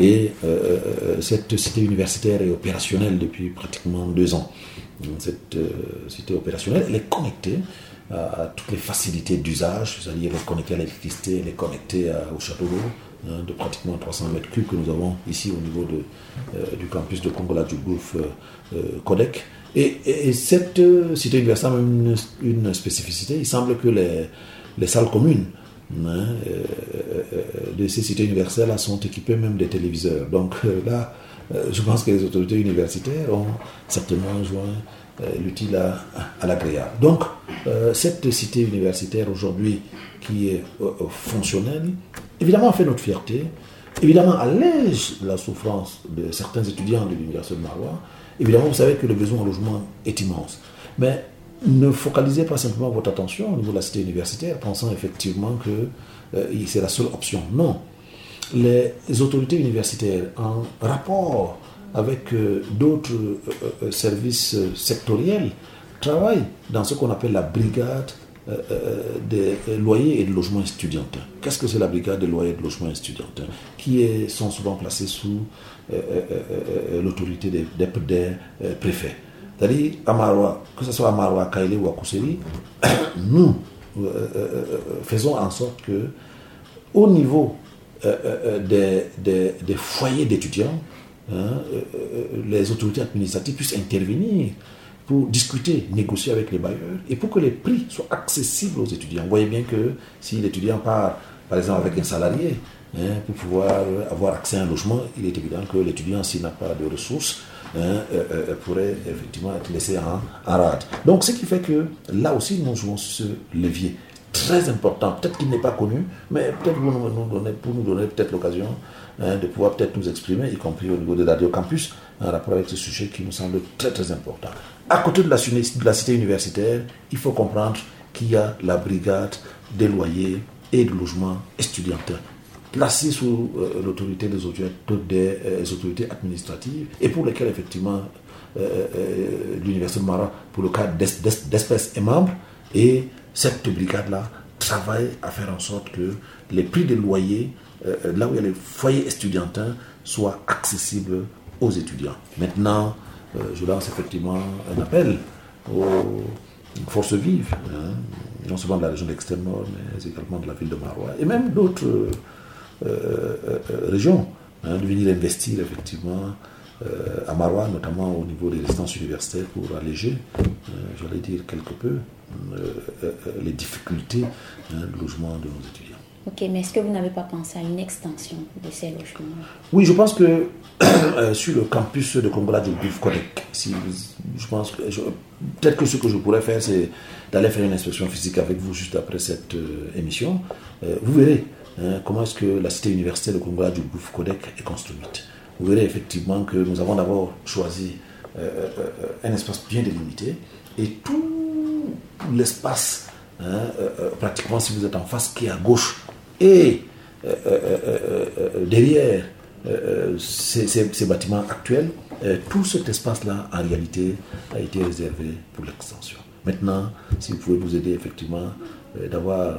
Et euh, euh, cette cité universitaire est opérationnelle depuis pratiquement deux ans. Cette euh, cité opérationnelle, elle est connectée à, toutes les facilités d'usage, c'est-à-dire elle est connectée à l'électricité, elle est connectée au château d'eau, Hein, de pratiquement 300 mètres cubes que nous avons ici au niveau de, euh, du campus de Congola du Gouffre euh, euh. Et, cette cité universitaire a une, une, spécificité. Il semble que les, les salles communes hein, de ces cités universitaires sont équipées même des téléviseurs. Donc là, je pense que les autorités universitaires ont certainement joint l'utile à, à l'agréable. Donc, cette cité universitaire aujourd'hui qui est fonctionnelle, évidemment fait notre fierté, évidemment allège la souffrance de certains étudiants de l'Université de Marois. Évidemment, vous savez que le besoin en logement est immense. Mais ne focalisez pas simplement votre attention au niveau de la cité universitaire, pensant effectivement que euh, c'est la seule option. Non. Les autorités universitaires, en rapport avec euh, d'autres euh, services sectoriels, travaillent dans ce qu'on appelle la brigade des loyers et de logements étudiants. Qu'est-ce que c'est la brigade des loyers et de logements étudiants Qui sont souvent placés sous euh, l'autorité des, préfets. C'est-à-dire, que ce soit à Kaili ou à Kousseri, nous faisons en sorte que, au niveau des, foyers d'étudiants, hein, les autorités administratives puissent intervenir pour discuter, négocier avec les bailleurs et pour que les prix soient accessibles aux étudiants. Vous voyez bien que si l'étudiant part, par exemple, avec un salarié, hein, pour pouvoir avoir accès à un logement, il est évident que l'étudiant, s'il n'a pas de ressources, hein, euh, euh, pourrait effectivement être laissé en, en, rade. Donc, ce qui fait que là aussi, nous jouons ce levier très important. Peut-être qu'il n'est pas connu, mais peut-être pour nous pour nous donner peut-être l'occasion hein, de pouvoir peut-être nous exprimer, y compris au niveau de Radio Campus, en rapport avec ce sujet qui nous semble très très important. À côté de la, cité universitaire, il faut comprendre qu'il y a la brigade des loyers et de logements estudiantins placés sous euh, l'autorité des, des euh, autorités administratives et pour lesquels effectivement euh, l'université de Mara, pour le cas d'espèces, est membre et cette brigade-là travaille à faire en sorte que les prix des loyers, là où il y a les foyers estudiantins, soient accessibles aux étudiants. Maintenant, euh, je lance effectivement un appel aux forces vives, hein, non seulement de la région d'extrême nord, mais également de la ville de Marois, et même d'autres euh, euh, régions, hein, de venir investir effectivement à Marois, notamment au niveau des résidences universitaires, pour alléger, j'allais dire quelque peu, les difficultés hein, de logement de nos étudiants. Ok, mais est-ce que vous n'avez pas pensé à une extension de ces logements? Oui, je pense que [clears throat] euh, sur le campus de Congola du Bif si, je pense peut-être que ce que je pourrais faire, c'est d'aller faire une inspection physique avec vous juste après cette euh, émission. Euh, vous verrez hein, comment est-ce que la cité universitaire de Congola du Bif est construite. Vous verrez effectivement que nous avons d'abord choisi un espace bien délimité et tout l'espace Hein, pratiquement si vous êtes en face qui est à gauche et euh, euh, euh, derrière ces, bâtiments actuels, tout cet espace-là, en réalité, a été réservé pour l'extension. Maintenant, si vous pouvez nous aider effectivement d'avoir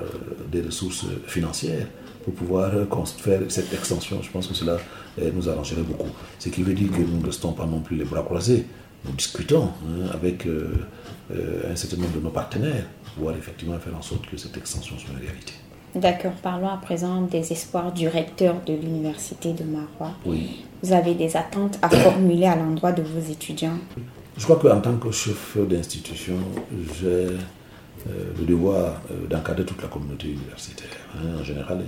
des ressources financières pour pouvoir faire cette extension, je pense que cela nous arrangerait beaucoup. Ce qui veut dire que nous ne restons pas non plus les bras croisés. Nous discutons hein, avec un certain nombre de nos partenaires pouvoir effectivement faire en sorte que cette extension soit une réalité. D'accord, parlons à présent des espoirs du recteur de l'université de Marois. Oui. Vous avez des attentes à formuler à l'endroit de vos étudiants? Je crois qu'en tant que chef d'institution, j'ai euh, le devoir euh, d'encadrer toute la communauté universitaire hein, en général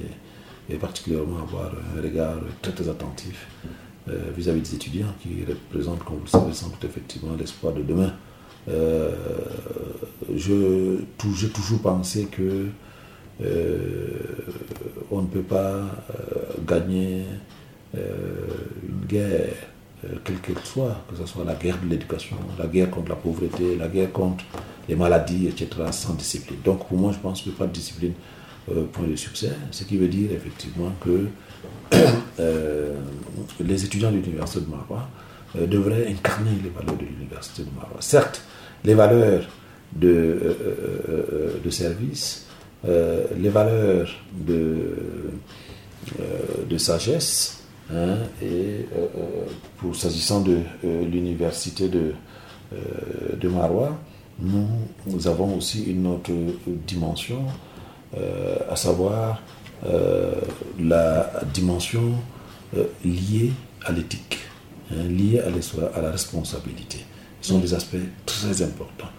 et, particulièrement avoir un regard très très attentif euh, vis-à-vis des étudiants qui représentent, comme vous le savez, sans doute effectivement l'espoir de demain. Je, j'ai toujours pensé que euh, on ne peut pas euh, gagner euh, une guerre, quelle qu'elle soit, que ce soit la guerre de l'éducation, la guerre contre la pauvreté, la guerre contre les maladies, etc., sans discipline. Donc pour moi, je pense que pas de discipline point de succès, ce qui veut dire effectivement que [coughs] les étudiants de l'université de Marois devraient incarner les valeurs de l'université de Marois. Certes, les valeurs de, de service, euh, les valeurs de, euh, sagesse. Hein, et euh, pour s'agissant de l'université de, de Marois, nous, avons aussi une autre dimension, à savoir la dimension liée à l'éthique, hein, liée à, à, la responsabilité. Ce sont des aspects très importants,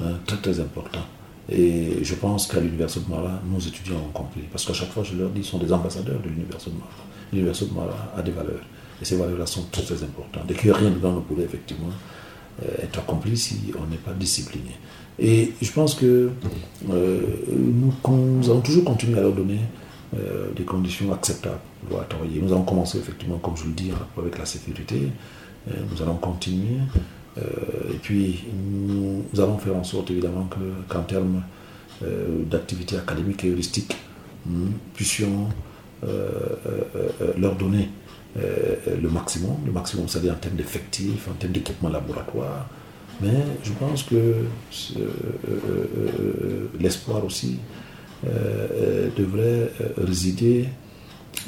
hein, très très importants. Et je pense qu'à l'Université de Mara, nos étudiants ont compris. Parce qu'à chaque fois, je leur dis, ils sont des ambassadeurs de l'Université de Mara. L'Université de Mara a des valeurs. Et ces valeurs-là sont très, très importantes. Et que rien dedans ne pourrait effectivement euh, être accompli si on n'est pas discipliné. Et je pense que euh, nous, nous, allons toujours continuer à leur donner euh, des conditions acceptables pour travailler. Nous allons commencer effectivement, comme je le dis, avec la sécurité. nous allons continuer euh, et puis, nous, allons faire en sorte, évidemment, qu'en termes euh, d'activité académique et heuristique, nous puissions euh, leur donner le maximum, le maximum, c'est-à-dire en termes d'effectifs, en termes d'équipement laboratoire. Mais je pense que l'espoir aussi devrait résider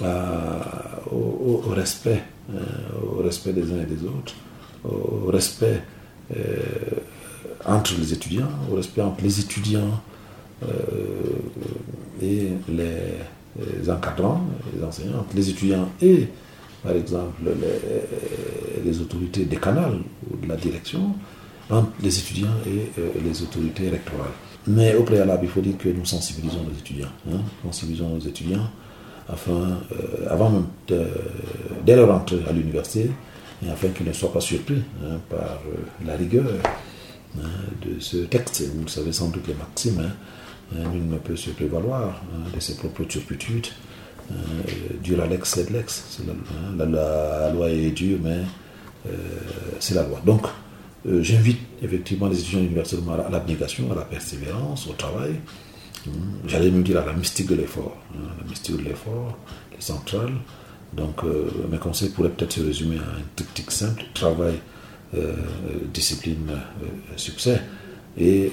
au, respect, au respect des uns et des autres au respect euh, entre les étudiants, au respect entre les étudiants euh, et les, les encadrants, les enseignants, les étudiants et, par exemple, les, autorités des canals ou de la direction, entre les étudiants et les autorités électorales. Mais au préalable, il faut dire que nous sensibilisons nos étudiants. Hein, sensibilisons nos étudiants afin, avant même dès leur entrée à l'université, et afin qu'ils ne soient pas surpris hein, par la rigueur Hein, de ce texte. Vous savez sans doute les maximes. Hein, nul ne peut se prévaloir de ses propres turpitudes. dur à l'ex, c'est de l'ex. La, la, loi est dure, mais euh, c'est la loi. Donc, euh, j'invite effectivement les étudiants universitaires à l'abnégation, à la persévérance, au travail. J'allais me dire à la mystique de l'effort. la mystique de l'effort, les centrales. Donc, euh, mes conseils pourraient peut-être se résumer à un triptyque simple travail, euh, discipline succès. Et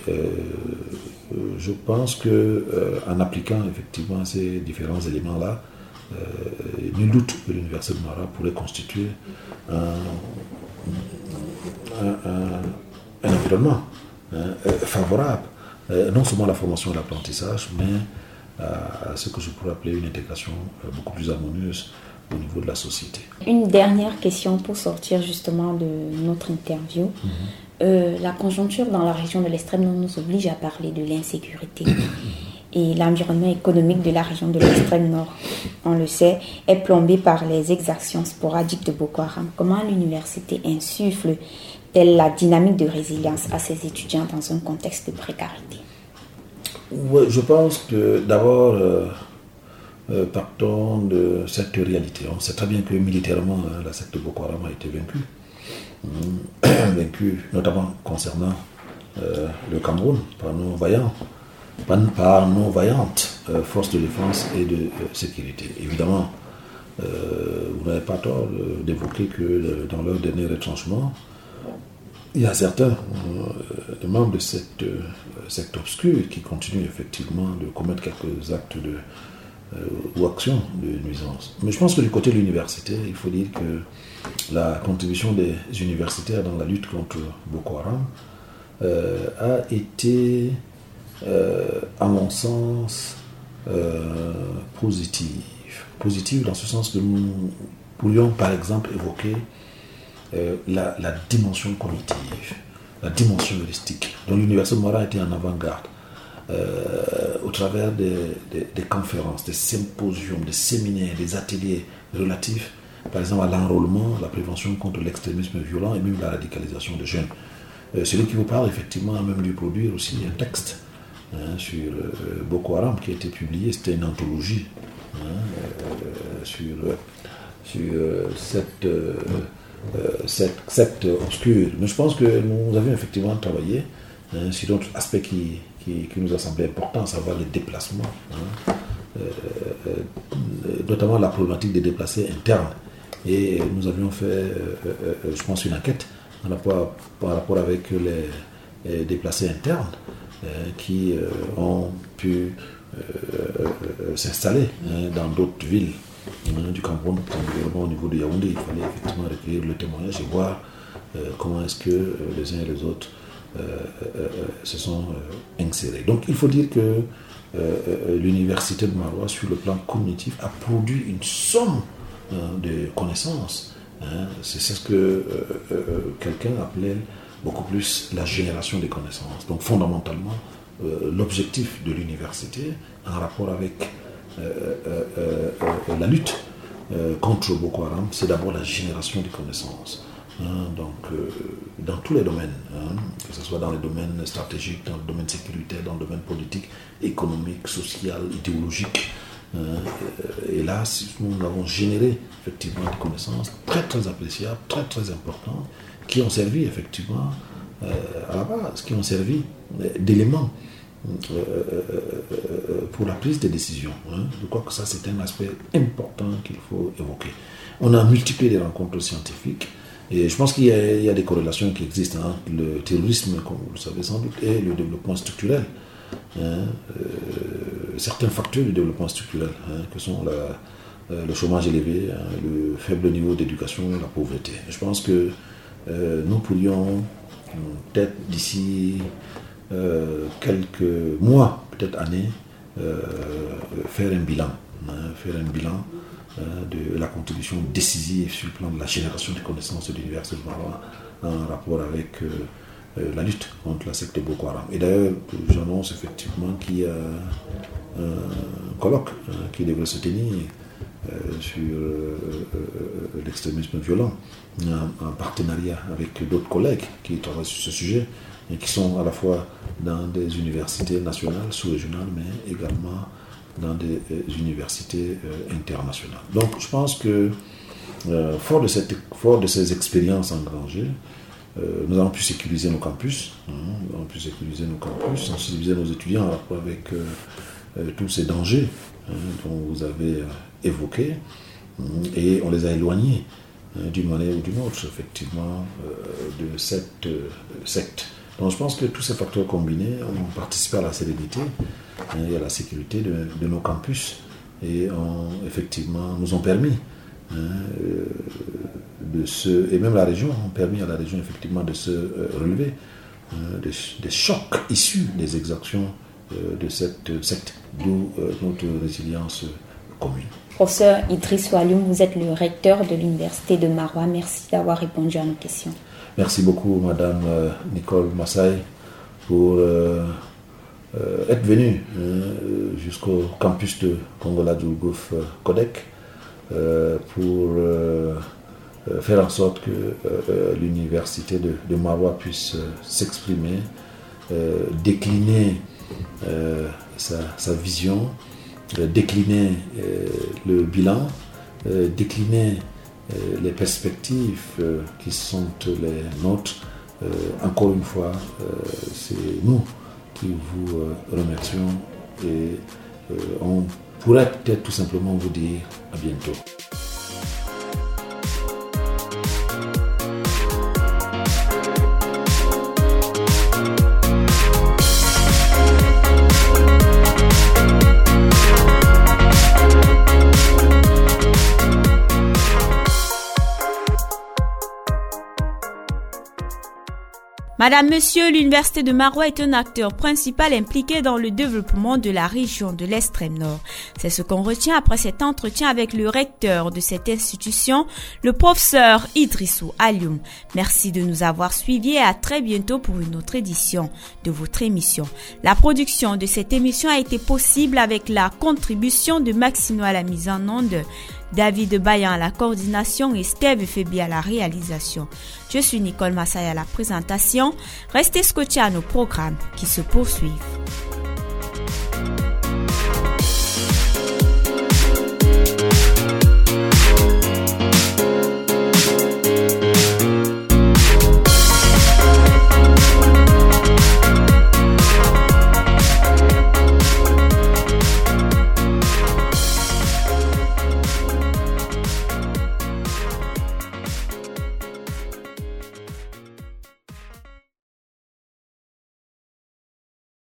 je pense que en appliquant effectivement ces différents éléments-là, nul doute que l'Université de Mara pourrait constituer un, environnement hein, favorable, non seulement à la formation et l'apprentissage, mais à, ce que je pourrais appeler une intégration beaucoup plus harmonieuse au niveau de la société. Une dernière question pour sortir justement de notre interview. Mhm. Euh, la conjoncture dans la région de l'extrême nord nous oblige à parler de l'insécurité. [clears throat] Et l'environnement économique de la région de l'extrême nord, on le sait, est plombé par les exactions sporadiques de Boko Haram. Comment l'université insuffle-t-elle la dynamique de résilience à ses étudiants dans un contexte de précarité? Je pense que d'abord, euh, euh, partons de cette réalité. On sait très bien que militairement, hein, la secte Boko Haram a été vaincue. Mmh. [coughs] vaincue notamment concernant euh, le Cameroun par nos vaillants, par, nos vaillantes euh, forces de défense et de sécurité. Évidemment, vous n'avez pas tort d'évoquer que dans leur dernier retranchement, il y a certains membres de cette secte obscure qui continuent effectivement de commettre quelques actes euh, ou action de nuisance. Mais je pense que du côté de l'université, il faut dire que la contribution des universitaires dans la lutte contre Boko Haram euh, a été, euh, à mon sens, positive. Positive dans ce sens que nous pourrions, par exemple, évoquer la, la, dimension cognitive, la dimension heuristique, dont l'université Mora été en avant-garde. Euh, au travers des, conférences, des symposiums, des séminaires, des ateliers relatifs, par exemple, à l'enrôlement, la prévention contre l'extrémisme violent et même la radicalisation de jeunes. Euh, celui qui vous parle, effectivement, a même dû produire aussi un texte hein, sur euh, Boko Haram qui a été publié, c'était une anthologie hein, sur, sur cette, cette secte obscure. Mais je pense que nous avions effectivement travaillé hein, sur d'autres aspects qui nous a semblé important, à savoir les déplacements, euh, euh, notamment la problématique des déplacés internes. Et nous avions fait, euh, je pense, une enquête par rapport avec les, déplacés internes qui ont pu s'installer hein, dans d'autres villes hein, du Cameroun, au niveau de Yaoundé. Il fallait effectivement recueillir le témoignage et voir comment est-ce que les uns et les autres euh, euh, se sont euh, insérés. Donc il faut dire que l'université de Marois, sur le plan cognitif, a produit une somme de connaissances. Hein. C'est ce que quelqu'un appelait beaucoup plus la génération des connaissances. Donc fondamentalement, l'objectif de l'université en rapport avec la lutte contre Boko Haram, c'est d'abord la génération des connaissances. Hein, donc, euh, dans tous les domaines, hein, que ce soit dans les domaines stratégiques, dans le domaine sécuritaire, dans le domaine politique, économique, social, idéologique. Hein, euh, et là, nous avons généré effectivement des connaissances très très appréciables, très très importantes, qui ont servi effectivement euh, à la base, qui ont servi d'éléments pour la prise des décisions. Je crois que ça, c'est un aspect important qu'il faut évoquer. On a multiplié les rencontres scientifiques. Et je pense qu'il y, a des corrélations qui existent entre le terrorisme, comme vous le savez sans doute, et le développement structurel. Hein, euh, certains facteurs du développement structurel, hein, que sont euh, le chômage élevé, hein, le faible niveau d'éducation, la pauvreté. Je pense que euh, nous pourrions peut-être d'ici quelques mois, peut-être années, faire un bilan faire un bilan de la contribution décisive sur le plan de la génération de connaissances de Marois en rapport avec la lutte contre la secte Boko Haram. Et d'ailleurs, j'annonce effectivement qu'il y a un colloque qui devrait se tenir sur l'extrémisme violent en, partenariat avec d'autres collègues qui travaillent sur ce sujet et qui sont à la fois dans des universités nationales, sous-régionales, mais également dans des euh, universités euh, internationales. Donc je pense que euh, fort, de cette, fort de ces expériences engrangées, nous avons pu sécuriser nos campus, hein, nous avons pu sécuriser nos campus, sensibiliser nos étudiants avec tous ces dangers hein, dont vous avez évoqués, hein, et on les a éloignés d'une manière ou d'une autre, effectivement, de cette secte. Donc je pense que tous ces facteurs combinés ont participé à la sérénité et à la sécurité de, nos campus et ont, effectivement nous ont permis hein, euh, de se, et même la région ont permis à la région effectivement de se euh, relever hein, des, chocs issus des exactions euh, de cette secte, d'où notre résilience commune. Professeur Idriss Walum, vous êtes le recteur de l'Université de Marois. Merci d'avoir répondu à nos questions. Merci beaucoup, Madame euh, Nicole Massay, pour euh, euh, être venue hein, jusqu'au campus de Congola du Golfe Codec pour faire en sorte que l'université de, de, Marois puisse s'exprimer, décliner sa, vision, décliner le bilan, décliner euh, les perspectives euh, qui sont les nôtres. Euh, encore une fois, c'est nous qui vous remercions et on pourrait peut-être tout simplement vous dire à bientôt. Madame, Monsieur, l'Université de Marois est un acteur principal impliqué dans le développement de la région de l'extrême nord. C'est ce qu'on retient après cet entretien avec le recteur de cette institution, le professeur Idrissou Alioum. Merci de nous avoir suivis et à très bientôt pour une autre édition de votre émission. La production de cette émission a été possible avec la contribution de Maximo à la mise en onde David Bayan à la coordination et Steve Febi à la réalisation. Je suis Nicole Massay à la présentation. Restez scotchés à nos programmes qui se poursuivent.